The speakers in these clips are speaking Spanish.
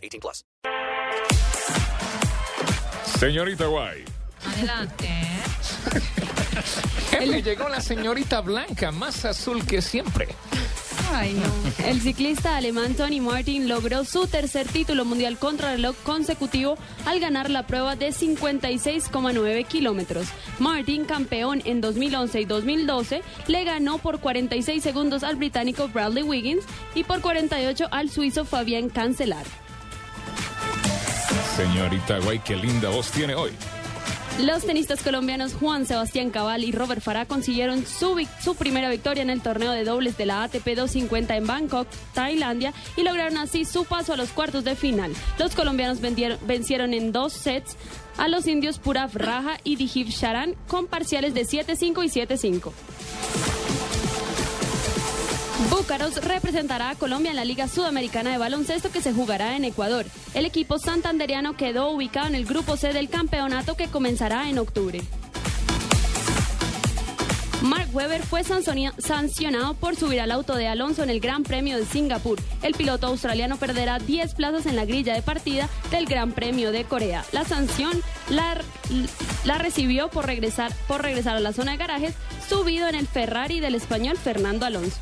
18 plus. Señorita Guay. Adelante. Jefe, llegó la señorita Blanca, más azul que siempre. Ay, no. El ciclista alemán Tony Martin logró su tercer título mundial contrarreloj consecutivo al ganar la prueba de 56,9 kilómetros. Martin, campeón en 2011 y 2012, le ganó por 46 segundos al británico Bradley Wiggins y por 48 al suizo Fabián Cancelar. Señorita Guay, qué linda voz tiene hoy. Los tenistas colombianos Juan Sebastián Cabal y Robert Farah consiguieron su, primera victoria en el torneo de dobles de la ATP 250 en Bangkok, Tailandia, y lograron así su paso a los cuartos de final. Los colombianos vencieron en dos sets a los indios Purav Raja y Dijiv Sharan con parciales de 7-5 y 7-5. Búcaros representará a Colombia en la Liga Sudamericana de Baloncesto que se jugará en Ecuador. El equipo santanderiano quedó ubicado en el grupo C del campeonato que comenzará en octubre. Mark Webber fue sancionado por subir al auto de Alonso en el Gran Premio de Singapur. El piloto australiano perderá 10 plazas en la grilla de partida del Gran Premio de Corea. La sanción la, la recibió por regresar, por regresar a la zona de garajes subido en el Ferrari del español Fernando Alonso.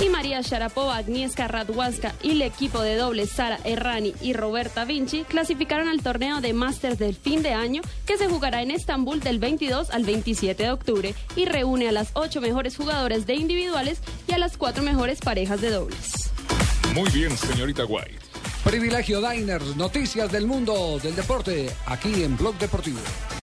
Y María Sharapova, Agnieszka Radwanska y el equipo de dobles Sara Errani y Roberta Vinci clasificaron al torneo de Masters del fin de año que se jugará en Estambul del 22 al 27 de octubre y reúne a las ocho mejores jugadoras de individuales y a las cuatro mejores parejas de dobles. Muy bien, señorita Guay. Privilegio Diners, noticias del mundo del deporte, aquí en Blog Deportivo.